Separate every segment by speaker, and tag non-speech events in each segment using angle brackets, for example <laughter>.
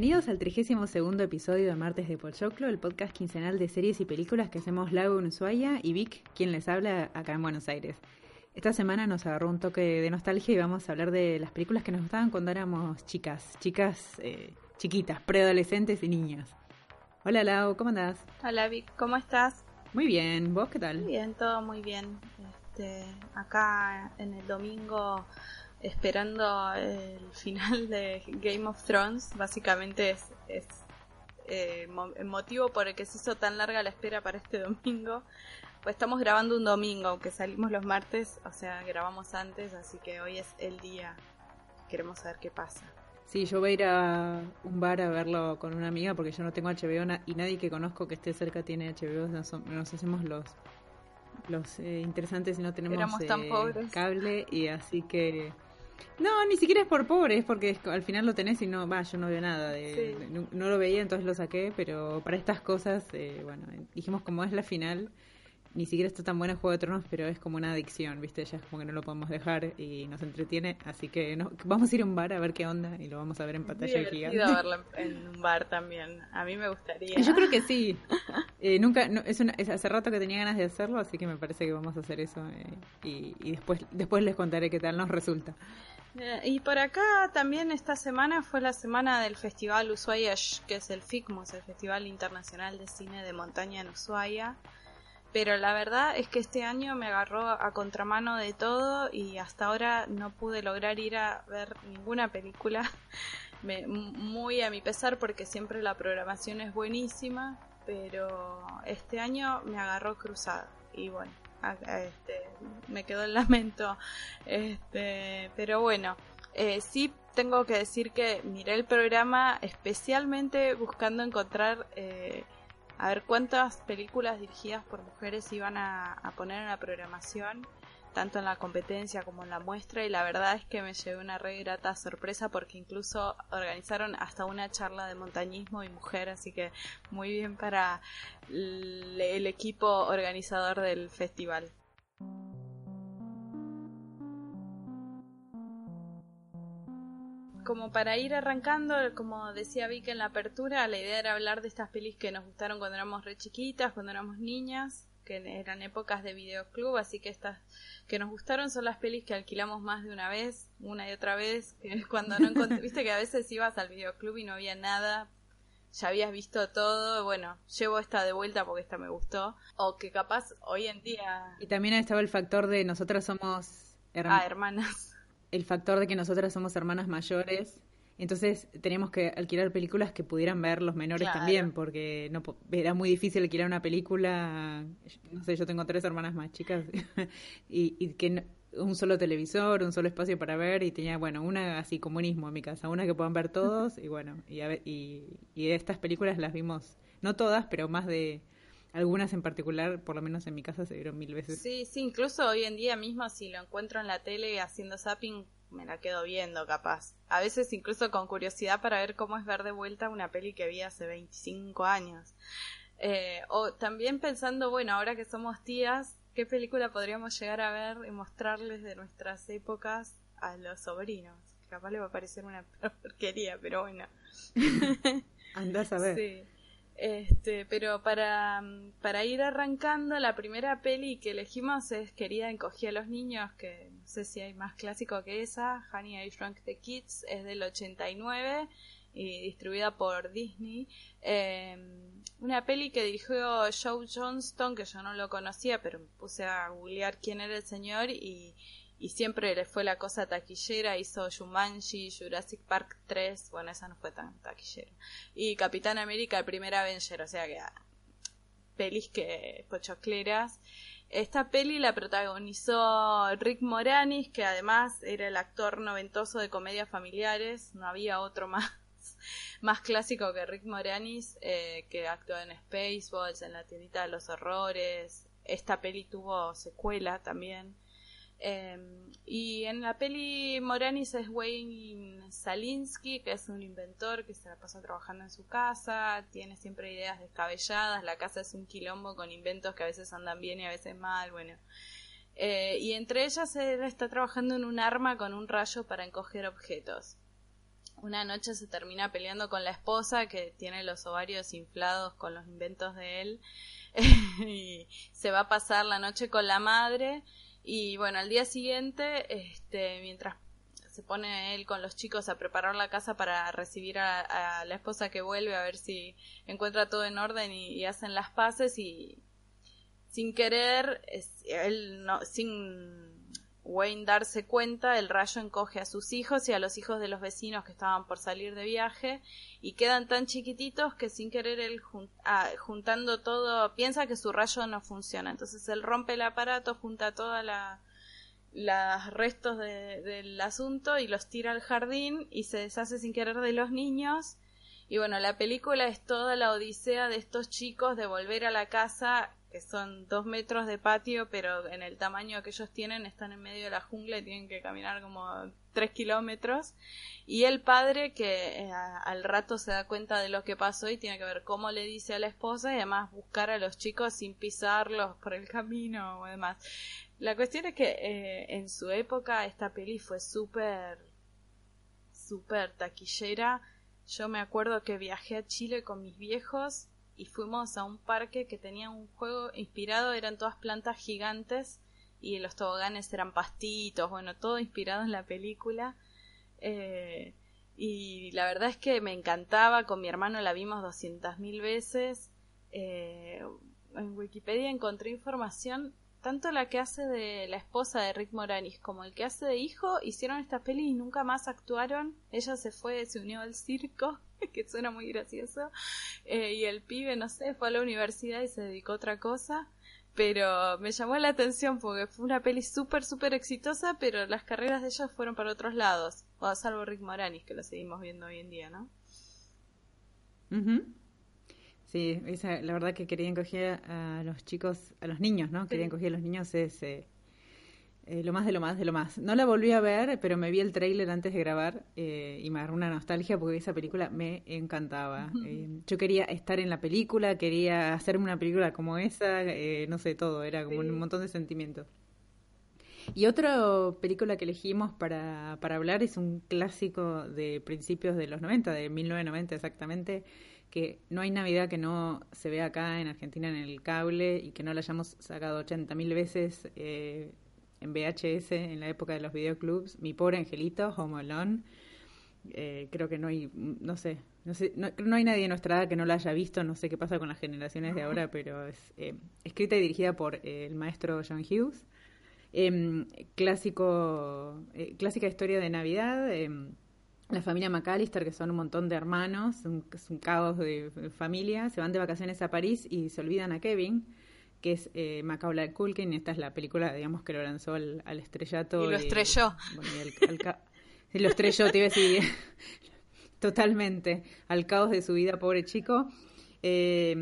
Speaker 1: Bienvenidos al 32 segundo episodio de Martes de Pochoclo, el podcast quincenal de series y películas que hacemos Lago en Ushuaia y Vic, quien les habla acá en Buenos Aires. Esta semana nos agarró un toque de nostalgia y vamos a hablar de las películas que nos gustaban cuando éramos chicas, chicas eh, chiquitas, preadolescentes y niñas. Hola Lau, ¿cómo andás?
Speaker 2: Hola Vic, ¿cómo estás?
Speaker 1: Muy bien, ¿vos qué tal?
Speaker 2: Muy bien, todo muy bien. Este, acá en el domingo esperando el final de Game of Thrones. Básicamente es, es eh, el motivo por el que se hizo tan larga la espera para este domingo. Pues estamos grabando un domingo, aunque salimos los martes, o sea, grabamos antes, así que hoy es el día. Queremos saber qué pasa.
Speaker 1: Sí, yo voy a ir a un bar a verlo con una amiga porque yo no tengo HBO y nadie que conozco que esté cerca tiene HBO. Nos, nos hacemos los los eh, interesantes y no tenemos
Speaker 2: eh,
Speaker 1: cable y así que no, ni siquiera es por pobre, es porque al final lo tenés y no, va, yo no veo nada, de, no, lo veía, entonces lo saqué, pero para estas cosas, eh, bueno, dijimos como es la final, ni siquiera está tan buena Juego de Tronos, pero es como una adicción, ¿viste? Ya es como que no lo podemos dejar y nos entretiene, así que no, vamos a ir a un bar a ver qué onda y lo vamos a ver en pantalla gigante.
Speaker 2: verlo en un bar también, a mí me gustaría.
Speaker 1: Yo creo que sí. <laughs> Eh, nunca, es, hace rato que tenía ganas de hacerlo, así que me parece que vamos a hacer eso eh, y, y, después, después les contaré qué tal nos resulta.
Speaker 2: Eh, y por acá también esta semana fue la semana del Festival Ushuaia, que es el FICMUS, el Festival Internacional de Cine de Montaña en Ushuaia. Pero la verdad es que este año me agarró a contramano de todo y hasta ahora no pude lograr ir a ver ninguna película. <laughs> muy a mi pesar porque siempre la programación es buenísima, pero este año me agarró cruzada. Y bueno, este, me quedó el <laughs> lamento. Este, pero bueno, eh, sí tengo que decir que miré el programa especialmente buscando encontrar eh, a ver cuántas películas dirigidas por mujeres iban a, poner en la programación, tanto en la competencia como en la muestra, y la verdad es que me llevé una re grata sorpresa porque incluso organizaron hasta una charla de montañismo y mujer, así que muy bien para el equipo organizador del festival. Como para ir arrancando, como decía Vic en la apertura, la idea era hablar de estas pelis que nos gustaron cuando éramos re chiquitas, cuando éramos niñas, que eran épocas de videoclub, así que estas que nos gustaron son las pelis que alquilamos más de una vez, una y otra vez, <laughs> que cuando no <laughs> viste que a veces ibas al videoclub y no había nada, ya habías visto todo, bueno, llevo esta de vuelta porque esta me gustó, o que capaz hoy en día...
Speaker 1: Y también estaba el factor de nosotras somos
Speaker 2: ah, hermanas
Speaker 1: el factor de que nosotras somos hermanas mayores, entonces teníamos que alquilar películas que pudieran ver los menores también, porque no era muy difícil alquilar una película, no sé, yo tengo tres hermanas más chicas, <laughs> y, que un solo televisor, un solo espacio para ver, y tenía, bueno, una así comunismo en mi casa, una que puedan ver todos, y bueno, y, y, y estas películas las vimos, no todas, pero más de algunas en particular, por lo menos en mi casa, se vieron mil veces.
Speaker 2: Sí, sí, incluso hoy en día mismo si lo encuentro en la tele haciendo zapping, me la quedo viendo capaz. A veces incluso con curiosidad para ver cómo es ver de vuelta una peli que vi hace 25 años. Eh, o también pensando, bueno, ahora que somos tías, ¿qué película podríamos llegar a ver y mostrarles de nuestras épocas a los sobrinos? Capaz le va a parecer una <laughs> porquería, pero bueno. <laughs>
Speaker 1: Andás a ver.
Speaker 2: Sí. Este, pero para, para ir arrancando, la primera peli que elegimos es Querida encogí a los niños, que no sé si hay más clásico que esa, Honey I Shrunk the Kids, es del 89 y distribuida por Disney. Em, una peli que dirigió Joe Johnston, que yo no lo conocía, pero me puse a googlear quién era el señor y y siempre le fue la cosa taquillera, hizo Jumanji, Jurassic Park 3, bueno, esa no fue tan taquillera, y Capitán América, el primer Avenger, o sea que ah, pelis que pochocleras. Esta peli la protagonizó Rick Moranis, que además era el actor noventoso de comedias familiares, no había otro <laughs> más más clásico que Rick Moranis, eh, que actuó en Spaceballs, en La tiendita de los horrores. Esta peli tuvo secuela también. Em, y en la peli Moranis es Wayne Salinsky, que es un inventor que se la pasa trabajando en su casa, tiene siempre ideas descabelladas, la casa es un quilombo con inventos que a veces andan bien y a veces mal, bueno. Eh, y entre ellas él está trabajando en un arma con un rayo para encoger objetos. una noche se termina peleando con la esposa que tiene los ovarios inflados con los inventos de él <laughs> y se va a pasar la noche con la madre y bueno, al día siguiente, este, mientras se pone él con los chicos a preparar la casa para recibir a, la esposa que vuelve a ver si encuentra todo en orden y, hacen las paces y sin querer, él no, sin Wayne darse cuenta, el rayo encoge a sus hijos y a los hijos de los vecinos que estaban por salir de viaje y quedan tan chiquititos que sin querer él ah, juntando todo piensa que su rayo no funciona. Entonces él rompe el aparato, junta todos los restos del asunto y los tira al jardín y se deshace sin querer de los niños. Y bueno, la película es toda la odisea de estos chicos de volver a la casa que son dos metros de patio, pero en el tamaño que ellos tienen están en medio de la jungla y tienen que caminar como tres kilómetros. Y el padre que eh, al rato se da cuenta de lo que pasó y tiene que ver cómo le dice a la esposa y además buscar a los chicos sin pisarlos por el camino o demás. La cuestión es que eh, en su época esta peli fue súper, súper taquillera. Yo me acuerdo que viajé a Chile con mis viejos y fuimos a un parque que tenía un juego inspirado, eran todas plantas gigantes y los toboganes eran pastitos, bueno, todo inspirado en la película. Eh, y la verdad es que me encantaba, con mi hermano la vimos doscientas mil veces. Eh, en Wikipedia encontré información, tanto la que hace de la esposa de Rick Moranis como el que hace de hijo, hicieron esta peli y nunca más actuaron. Ella se fue, se unió al circo <laughs> que suena muy gracioso. Eh, y el pibe, no sé, fue a la universidad y se dedicó a otra cosa. Pero me llamó la atención porque fue una peli súper, súper exitosa, pero las carreras de ellos fueron para otros lados. O salvo Rick Moranis, que lo seguimos viendo hoy en día, ¿no?
Speaker 1: Sí, la verdad que querían coger a los chicos, a los niños, ¿no? Querían coger a los niños ese eh, lo más de lo más de lo más. No la volví a ver, pero me vi el tráiler antes de grabar eh, y me agarró una nostalgia porque esa película me encantaba. Eh, yo quería estar en la película, quería hacerme una película como esa, no sé, todo, era como un montón de sentimientos. Y otra película que elegimos para, para hablar es un clásico de principios de los 90, de 1990 exactamente, que no hay Navidad que no se vea acá en Argentina en el cable y que no la hayamos sacado 80.000 veces en VHS en la época de los videoclubs, Mi pobre angelito, Home Alone. Eh, creo que no hay, no sé, no sé, no, hay nadie en nuestra edad que no la haya visto, no sé qué pasa con las generaciones de ahora, <laughs> pero es eh, escrita y dirigida por eh, el maestro John Hughes. Em, clásico, clásica historia de Navidad. Em, la familia McAllister, que son un montón de hermanos, es un caos de familia, se van de vacaciones a París y se olvidan a Kevin, que es eh, Macaulay Culkin. Esta es la película, digamos, que lo lanzó al, estrellato.
Speaker 2: Y lo estrelló. <laughs>
Speaker 1: sí, lo estrelló, te iba a decir, <laughs> totalmente, al caos de su vida, pobre chico. Eh,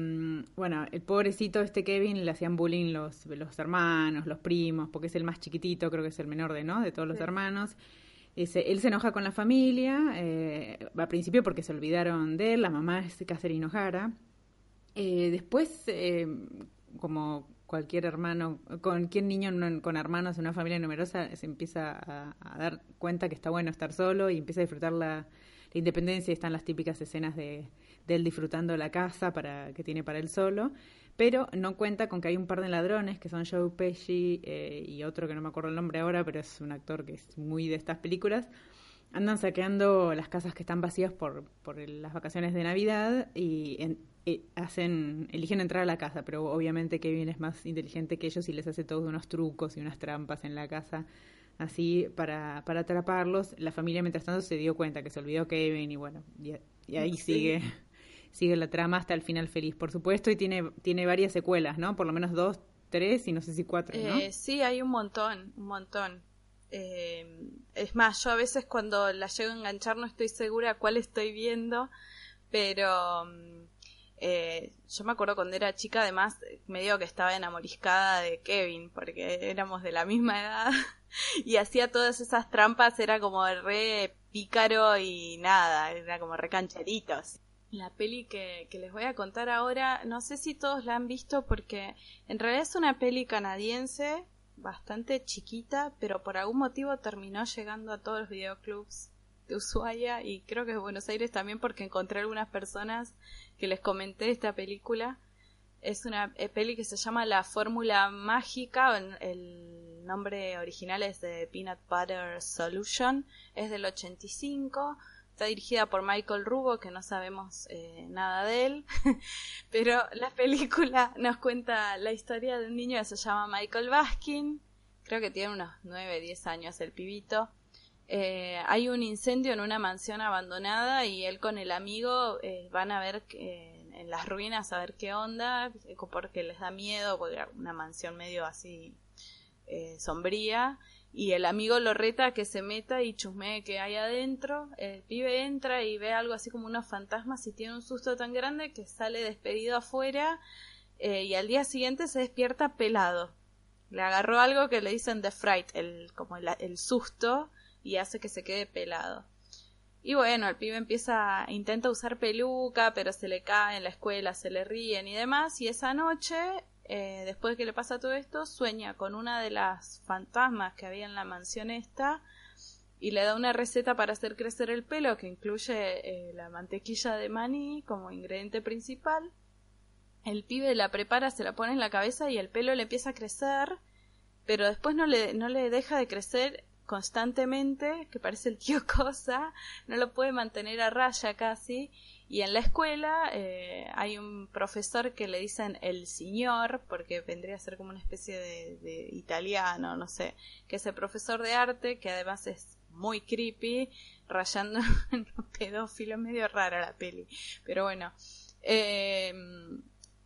Speaker 1: bueno, el pobrecito este Kevin le hacían bullying los, los hermanos, los primos, porque es el más chiquitito, creo que es el menor de, ¿no? de todos los hermanos. Ese, él se enoja con la familia, eh, al principio porque se olvidaron de él, la mamá es Catherine O'Hara. Eh, después, eh, como cualquier hermano, cualquier niño con hermanos en una familia numerosa se empieza a, dar cuenta que está bueno estar solo y empieza a disfrutar la, independencia. Están las típicas escenas de, él disfrutando la casa para que tiene para él solo, pero no cuenta con que hay un par de ladrones que son Joe Pesci eh, y otro que no me acuerdo el nombre ahora, pero es un actor que es muy de estas películas, andan saqueando las casas que están vacías por, por las vacaciones de Navidad y en, eh, hacen, eligen entrar a la casa, pero obviamente Kevin es más inteligente que ellos y les hace todos unos trucos y unas trampas en la casa, así para, para atraparlos. La familia mientras tanto se dio cuenta que se olvidó Kevin y bueno, y, ahí sigue sigue la trama hasta el final feliz, por supuesto, y tiene, tiene varias secuelas, ¿no? Por lo menos dos, tres y no sé si cuatro, ¿no?
Speaker 2: Eh, sí, hay un montón, un montón. Eh, es más, yo a veces cuando la llego a enganchar no estoy segura cuál estoy viendo, pero mm, eh, yo me acuerdo cuando era chica, además, medio que estaba enamoriscada de Kevin, porque éramos de la misma edad, <laughs> y hacía todas esas trampas, era como re pícaro y nada, era como re cancheritos. La peli que, que les voy a contar ahora, no sé si todos la han visto porque en realidad es una peli canadiense, bastante chiquita, pero por algún motivo terminó llegando a todos los videoclubs de Ushuaia y creo que de Buenos Aires también porque encontré algunas personas que les comenté esta película. Es una eh, peli que se llama La Fórmula Mágica, el nombre original es de Peanut Butter Solution, es del 85, está dirigida por Michael Rubo, que no sabemos eh, nada de él, <laughs> pero la película nos cuenta la historia de un niño que se llama Michael Baskin, creo que tiene unos 9, 10 años el pibito, eh, hay un incendio en una mansión abandonada y él con el amigo eh, van a ver en las ruinas a ver qué onda, porque les da miedo, porque una mansión medio así sombría, y el amigo lo reta a que se meta y chusmee que hay adentro, el pibe entra y ve algo así como unos fantasmas y tiene un susto tan grande que sale despedido afuera y al día siguiente se despierta pelado. Le agarró algo que le dicen the fright, el, como el susto, y hace que se quede pelado. Y bueno, el pibe empieza, intenta usar peluca, pero se le cae en la escuela, se le ríen y demás, y esa noche, eh, después de que le pasa todo esto, sueña con una de las fantasmas que había en la mansión esta, y le da una receta para hacer crecer el pelo que incluye eh, la mantequilla de maní como ingrediente principal. El pibe la prepara, se la pone en la cabeza y el pelo le empieza a crecer, pero después no le, no le deja de crecer constantemente, que parece el tío <laughs> Cosa, no lo puede mantener a raya casi, y en la escuela eh, hay un profesor que le dicen el señor, porque vendría a ser como una especie de, italiano, no sé, que es el profesor de arte, que además es muy creepy, rayando <laughs> en un pedófilo, medio rara la peli, pero bueno. Eh,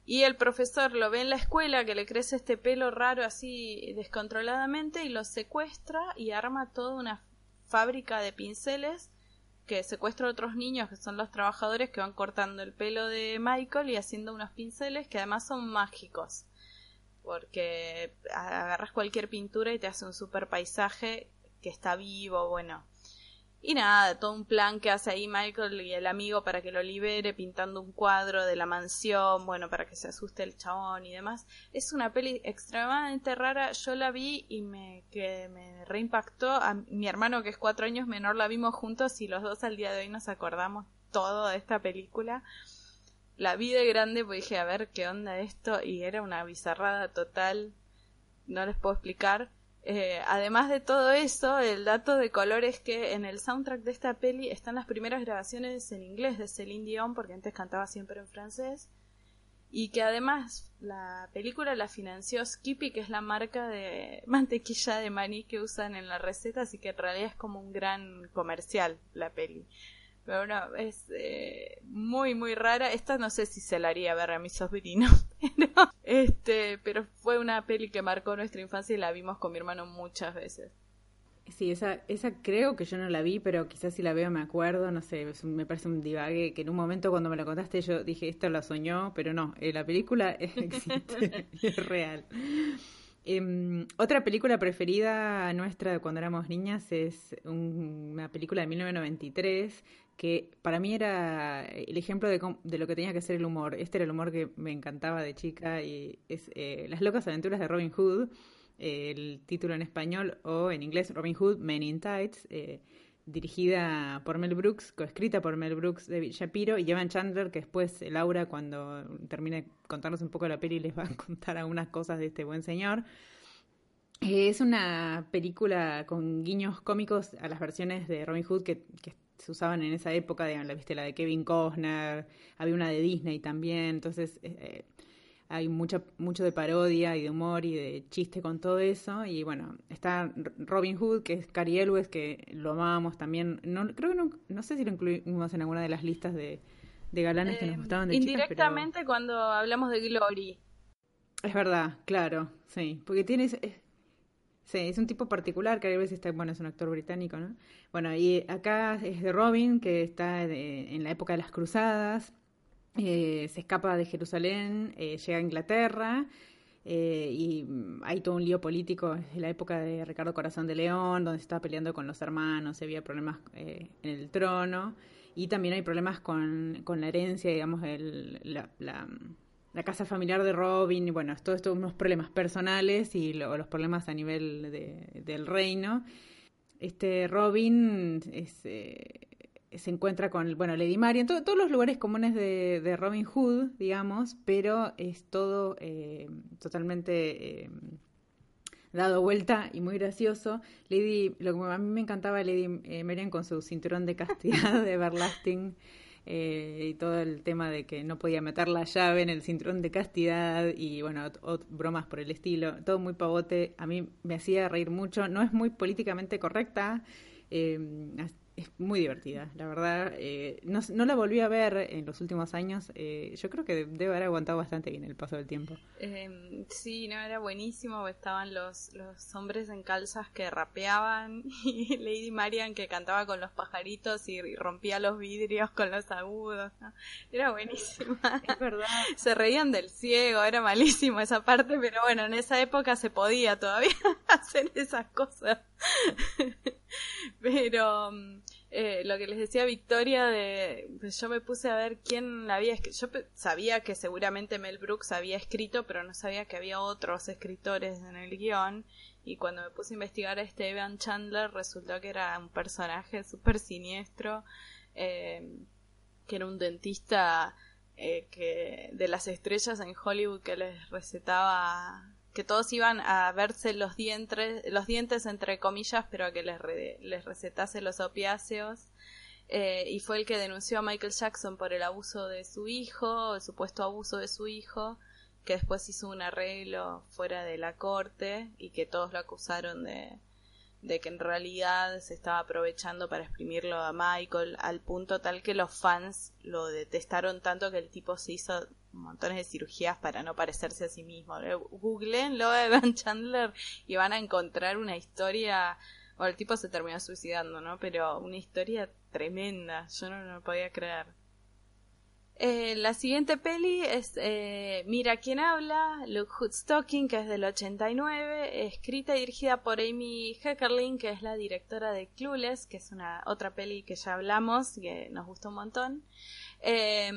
Speaker 2: y el profesor lo ve en la escuela que le crece este pelo raro así descontroladamente y lo secuestra y arma toda una fábrica de pinceles que secuestra a otros niños que son los trabajadores que van cortando el pelo de Michael y haciendo unos pinceles que además son mágicos. Porque agarras cualquier pintura y te hace un super paisaje que está vivo, bueno, y nada, todo un plan que hace ahí Michael y el amigo para que lo libere, pintando un cuadro de la mansión, bueno, para que se asuste el chabón y demás. Es una peli extremadamente rara. Yo la vi y me, que me reimpactó. A mi hermano, que es cuatro años menor, la vimos juntos y los dos al día de hoy nos acordamos todo de esta película. La vi de grande porque dije, a ver qué onda esto, y era una bizarrada total. No les puedo explicar eh, además de todo eso, el dato de color es que en el soundtrack de esta peli están las primeras grabaciones en inglés de Celine Dion, porque antes cantaba siempre en francés, y que además la película la financió Skippy, que es la marca de mantequilla de maní que usan en la receta, así que en realidad es como un gran comercial la peli. Pero bueno, es eh, muy, muy rara. Esta no sé si se la haría ver a mi sobrino. <laughs> Pero, este, pero fue una peli que marcó nuestra infancia y la vimos con mi hermano muchas veces.
Speaker 1: Sí, esa, esa creo que yo no la vi, pero quizás si la veo me acuerdo, no sé, me parece un divague que en un momento cuando me lo contaste yo dije, esto lo soñó, pero no, eh, la película <laughs> existe, es real. Em, otra película preferida nuestra cuando éramos niñas es una película de 1993 que para mí era el ejemplo de, de, lo que tenía que ser el humor. Este era el humor que me encantaba de chica y es eh, Las locas aventuras de Robin Hood, el título en español o en inglés Robin Hood, Men in Tights. Eh, dirigida por Mel Brooks, coescrita por Mel Brooks, David Shapiro y Evan Chandler, que después Laura, cuando termine de contarnos un poco la peli, <laughs> les va a contar algunas cosas de este buen señor. Eh, es una película con guiños cómicos a las versiones de Robin Hood que, se usaban en esa época, de, la viste la de Kevin Costner, había una de Disney también, entonces eh, hay mucha, mucho de parodia y de humor y de chiste con todo eso. Y bueno, está Robin Hood, que es Cary Elwes, que lo amamos también. No, creo que no, no sé si lo incluimos en alguna de las listas de, de galanes que nos eh, gustaban de
Speaker 2: Indirectamente cuando hablamos de Glory.
Speaker 1: Es verdad, claro, sí. Porque tiene... sí, es un tipo particular, Cary Elwes está, bueno, es un actor británico, ¿no? Bueno, y acá es de Robin, que está en la época de las cruzadas eh, se escapa de Jerusalén, eh, llega a Inglaterra eh, y hay todo un lío político desde la época de Ricardo Corazón de León, donde se estaba peleando con los hermanos, había problemas en el trono y también hay problemas con, con la herencia, digamos, la, la, casa familiar de Robin, y bueno, todo esto unos problemas personales y los problemas a nivel de, del reino. este Robin es, se encuentra con, bueno, Lady Marian, todos los lugares comunes de, Robin Hood, digamos, pero es todo eh, totalmente eh, dado vuelta y muy gracioso. Lady, lo que a mí me encantaba Lady eh, Marian con su cinturón de castidad de Everlasting. y todo el tema de que no podía meter la llave en el cinturón de castidad y bueno, bromas por el estilo, todo muy pavote, a mí me hacía reír mucho, no es muy políticamente correcta, es muy divertida, la verdad. Eh, no, no, la volví a ver en los últimos años. Eh, yo creo que debe haber aguantado bastante bien el paso del tiempo.
Speaker 2: Eh, sí, no, era buenísimo. Estaban los, los hombres en calzas que rapeaban <laughs> y Lady Marian que cantaba con los pajaritos y, rompía los vidrios con los agudos. Era buenísima.
Speaker 1: Es verdad. <laughs>
Speaker 2: Se reían del ciego, era malísimo esa parte, pero bueno, en esa época se podía todavía <laughs> hacer esas cosas. <laughs> Pero mm, eh, lo que les decía Victoria, de, pues yo me puse a ver quién la había escrito. Yo sabía que seguramente Mel Brooks había escrito, pero no sabía que había otros escritores en el guion. Y cuando me puse a investigar a este Evan Chandler, resultó que era un personaje súper siniestro, eh, que era un dentista eh, que de las estrellas en Hollywood que les recetaba que todos iban a verse los dientes, los dientes entre comillas, pero que les, les recetase los opiáceos. Eh, y fue el que denunció a Michael Jackson por el abuso de su hijo, el supuesto abuso de su hijo, que después hizo un arreglo fuera de la corte y que todos lo acusaron de, de que en realidad se estaba aprovechando para exprimirlo a Michael al punto tal que los fans lo detestaron tanto que el tipo se hizo montones de cirugías para no parecerse a sí mismo. Eh, Googleenlo Evan <laughs> Chandler y van a encontrar una historia o el tipo se terminó suicidando, ¿no? Pero una historia tremenda, yo no lo podía creer. Eh, la siguiente peli es eh, Mira quién habla, Luke Hoodstocking, que es del 89, escrita y dirigida por Amy Heckerling, que es la directora de Clueless, que es una otra peli que ya hablamos, que nos gustó un montón. Eh,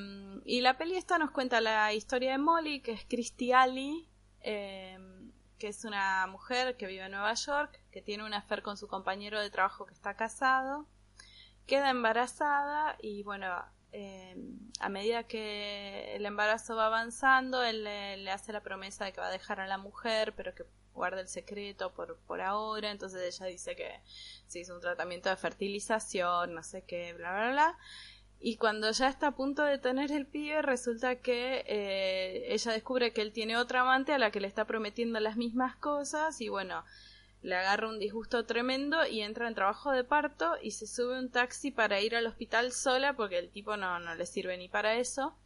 Speaker 2: y la peli esta nos cuenta la historia de Molly, que es Christy Alley, que es una mujer que vive en Nueva York, que tiene un affair con su compañero de trabajo que está casado, queda embarazada y bueno, eh, a medida que el embarazo va avanzando, él le, hace la promesa de que va a dejar a la mujer, pero que guarda el secreto por, por ahora. Entonces ella dice que se hizo un tratamiento de fertilización, no sé qué, bla, bla, bla. Y cuando ya está a punto de tener el pibe, resulta que eh, ella descubre que él tiene otra amante a la que le está prometiendo las mismas cosas y bueno, le agarra un disgusto tremendo y entra en trabajo de parto y se sube un taxi para ir al hospital sola porque el tipo no, no le sirve ni para eso.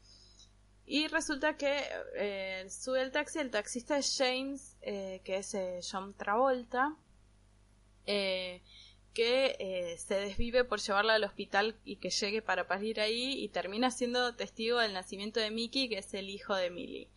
Speaker 2: Y resulta que eh, sube el taxi, el taxista es James, eh, que es eh, John Travolta, que se desvive por llevarla al hospital y que llegue para parir ahí y termina siendo testigo del nacimiento de Mickey, que es el hijo de Millie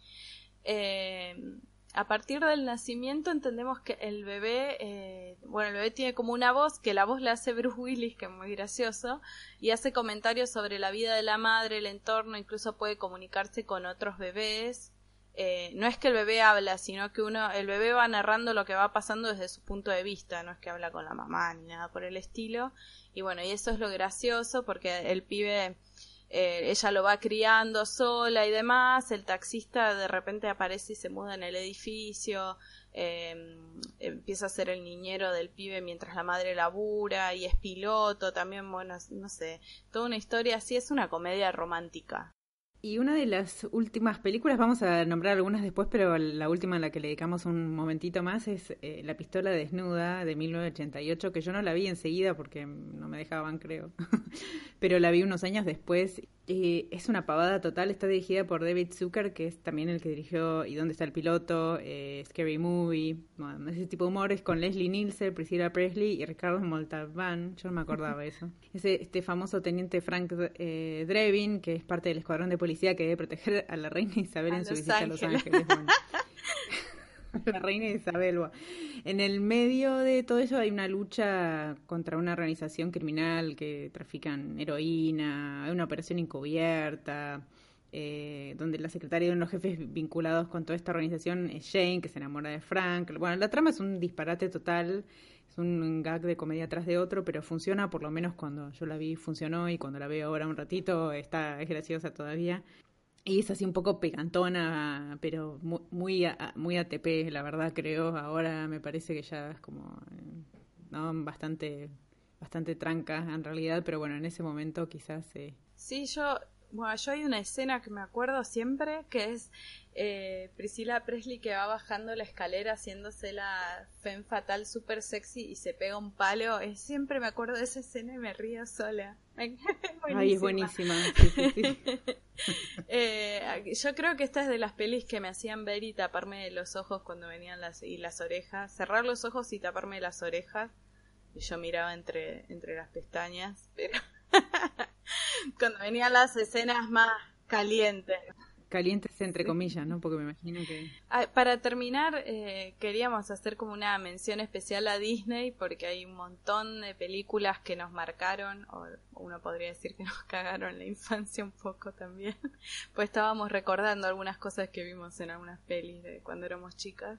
Speaker 2: a partir del nacimiento entendemos que el bebé, eh, bueno, el bebé tiene como una voz, que la voz la hace Bruce Willis, que es muy gracioso, y hace comentarios sobre la vida de la madre, el entorno, incluso puede comunicarse con otros bebés. Eh, no es que el bebé habla, sino que uno, el bebé va narrando lo que va pasando desde su punto de vista, no es que habla con la mamá ni nada por el estilo. Y bueno, y eso es lo gracioso porque el pibe eh, ella lo va criando sola y demás, el taxista de repente aparece y se muda en el edificio, eh, empieza a ser el niñero del pibe mientras la madre labura y es piloto, también, bueno, no sé, toda una historia así, es una comedia romántica.
Speaker 1: Y una de las últimas películas, vamos a nombrar algunas después, pero la última en la que le dedicamos un momentito más es eh, La pistola desnuda de 1988, que yo no la vi enseguida porque no me dejaban, creo, <laughs> pero la vi unos años después eh, es una pavada total, está dirigida por David Zucker, que es también el que dirigió ¿Y dónde está el piloto? Eh, Scary Movie, ese tipo de humor es con Leslie Nielsen, Priscilla Presley y Ricardo Montalbán, yo no me acordaba eso. Ese, este famoso teniente Frank eh, Drevin, que es parte del escuadrón de policía que debe proteger a la reina Isabel en su visita a Los Ángeles. <laughs> la reina Isabel. En el medio de todo eso hay una lucha contra una organización criminal que trafican heroína, hay una operación encubierta, eh, donde la secretaria de uno de los jefes vinculados con toda esta organización es Jane, que se enamora de Frank. Bueno, la trama es un disparate total, es un gag de comedia tras de otro, pero funciona, por lo menos cuando yo la vi funcionó y cuando la veo ahora un ratito está es graciosa todavía. Y es así un poco pegantona, pero muy, muy, muy ATP, la verdad creo. Ahora me parece que ya es como eh, ¿no? bastante, bastante tranca en realidad, pero bueno, en ese momento quizás... Eh...
Speaker 2: Sí, yo bueno, yo hay una escena que me acuerdo siempre, que es eh, Priscila Presley que va bajando la escalera haciéndose la femme fatal super sexy y se pega un palo. Es, siempre me acuerdo de esa escena y me río sola. <laughs>
Speaker 1: Ay, es buenísima. <laughs>
Speaker 2: eh, yo creo que esta es de las pelis que me hacían ver y taparme los ojos cuando venían las, y las orejas. Cerrar los ojos y taparme las orejas. Y yo miraba entre, entre las pestañas, pero... <laughs> <laughs> Cuando venían las escenas más calientes.
Speaker 1: Calientes entre comillas, ¿no? Porque me imagino que...
Speaker 2: Ah, para terminar, eh, queríamos hacer como una mención especial a Disney porque hay un montón de películas que nos marcaron, o uno podría decir que <laughs> nos cagaron la infancia un poco también, <laughs> pues estábamos recordando algunas cosas que vimos en algunas pelis de cuando éramos chicas,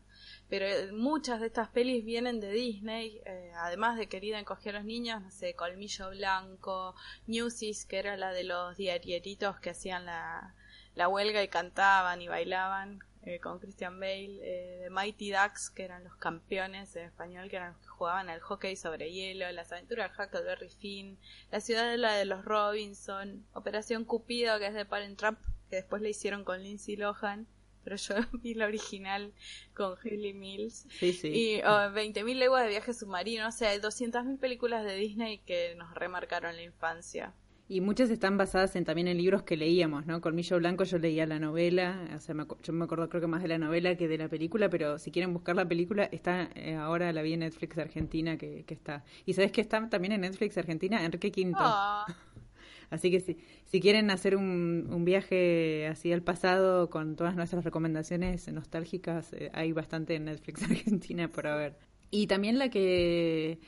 Speaker 2: pero eh, muchas de estas pelis vienen de Disney, eh, además de Querida encoger a los niños, no sé, Colmillo Blanco, Newsies, que era la de los diarieritos que hacían la la huelga y cantaban y bailaban eh, con Christian Bale, eh, The Mighty Ducks, que eran los campeones en español, que eran los que jugaban al hockey sobre hielo, Las aventuras de Huckleberry Finn, La ciudadela de los Robinson, Operación Cupido, que es de Parent Trump, que después le hicieron con Lindsay Lohan, pero yo <laughs> vi la original con Hayley Mills.
Speaker 1: Sí, sí.
Speaker 2: Y oh, 20.000 leguas de viaje submarino, o sea, hay 200.000 películas de Disney que nos remarcaron la infancia.
Speaker 1: Y muchas están basadas en, también en libros que leíamos, ¿no? Colmillo Blanco yo leía la novela, o sea, yo me acuerdo creo que más de la novela que de la película, pero si quieren buscar la película, está eh, ahora la vi en Netflix Argentina que, que, está. Y sabes que está también en Netflix Argentina Enrique Quinto.
Speaker 2: Ah. <laughs>
Speaker 1: Así que si, si quieren hacer un, un, viaje así al pasado con todas nuestras recomendaciones nostálgicas, eh, hay bastante en Netflix <laughs> Argentina por ver. Y también la que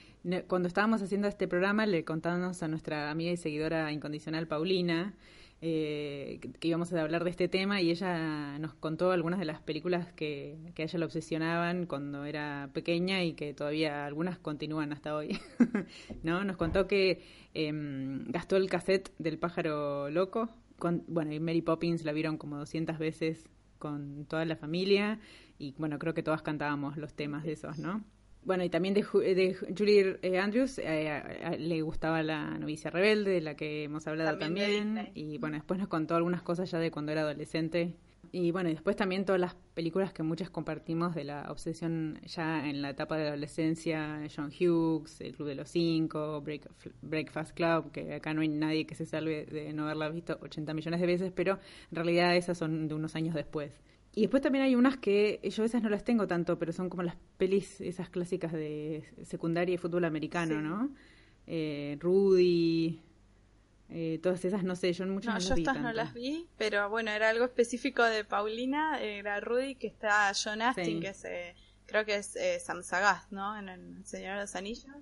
Speaker 1: cuando estábamos haciendo este programa le contábamos a nuestra amiga y seguidora incondicional Paulina eh, que íbamos a hablar de este tema y ella nos contó algunas de las películas que, que a ella la obsesionaban cuando era pequeña y que todavía algunas continúan hasta hoy. <laughs> ¿no? Nos contó que em, gastó el cassette del pájaro loco. Con, bueno, y Mary Poppins la vieron como 200 veces con toda la familia y bueno, creo que todas cantábamos los temas de esos, ¿no? Bueno, y también de, de Julie eh, Andrews eh, le gustaba la novicia rebelde, de la que hemos hablado también. y bueno, después nos contó algunas cosas ya de cuando era adolescente. Y bueno, y después también todas las películas que muchas compartimos de la obsesión ya en la etapa de adolescencia, John Hughes, El Club de los Cinco, Break, Breakfast Club, que acá no hay nadie que se salve de no haberla visto 80 millones de veces, pero en realidad esas son de unos años después. Y después también hay unas que yo esas no las tengo tanto, pero son como las pelis esas clásicas de secundaria y fútbol americano, ¿no? Eh, Rudy, eh, todas esas, no sé, yo muchas
Speaker 2: no,
Speaker 1: no
Speaker 2: yo estas no las vi, pero bueno, era algo específico de Paulina, era Rudy, que está John Astin, que es, eh, creo que es eh, Sam Sagast, ¿no? En El Señor de los Anillos.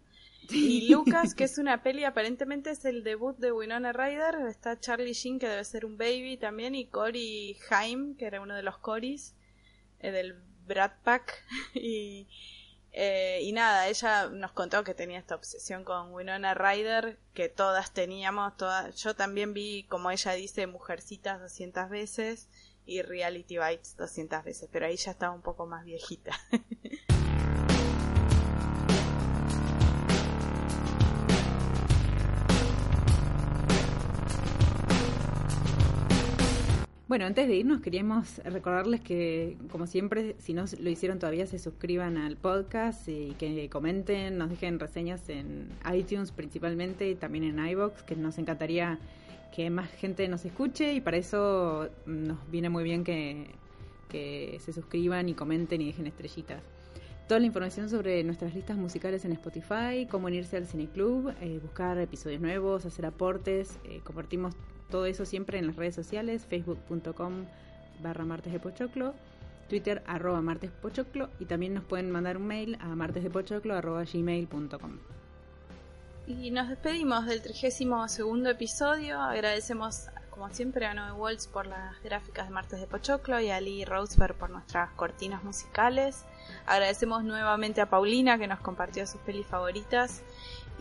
Speaker 2: Y Lucas, que es <laughs> una peli, aparentemente es el debut de Winona Ryder. Está Charlie Sheen, que debe ser un baby también, y Cory Haim, que era uno de los Corys eh, del Brad Pack. <laughs> y, eh, y nada, ella nos contó que tenía esta obsesión con Winona Ryder, que todas teníamos. Todas... Yo también vi, como ella dice, Mujercitas 200 veces y Reality Bites 200 veces, pero ahí ya estaba un poco más viejita. <laughs>
Speaker 1: Bueno, antes de irnos queríamos recordarles que, como siempre, si no lo hicieron todavía, se suscriban al podcast y que comenten, nos dejen reseñas en iTunes principalmente y también en iBox, que nos encantaría que más gente nos escuche y para eso nos viene muy bien que, que se suscriban y comenten y dejen estrellitas. Toda la información sobre nuestras listas musicales en Spotify, cómo unirse al cineclub, eh, buscar episodios nuevos, hacer aportes, eh, compartimos todo eso siempre en las redes sociales, facebook.com barra martes de pochoclo, twitter arroba martes y también nos pueden mandar un mail a martesdepochoclo arroba gmail.com.
Speaker 2: Y nos despedimos del 32 segundo episodio. Agradecemos como siempre, a Noe Waltz por las gráficas de Martes de Pochoclo y a Lee Roseberg por nuestras cortinas musicales. Agradecemos nuevamente a Paulina que nos compartió sus pelis favoritas.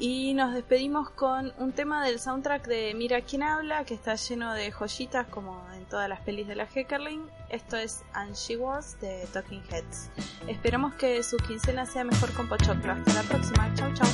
Speaker 2: Y nos despedimos con un tema del soundtrack de Mira quién habla, que está lleno de joyitas como en todas las pelis de la Heckerling. Esto es And She Was de Talking Heads. Esperamos que su quincena sea mejor con Pochoclo. Hasta la próxima. Chau, chau.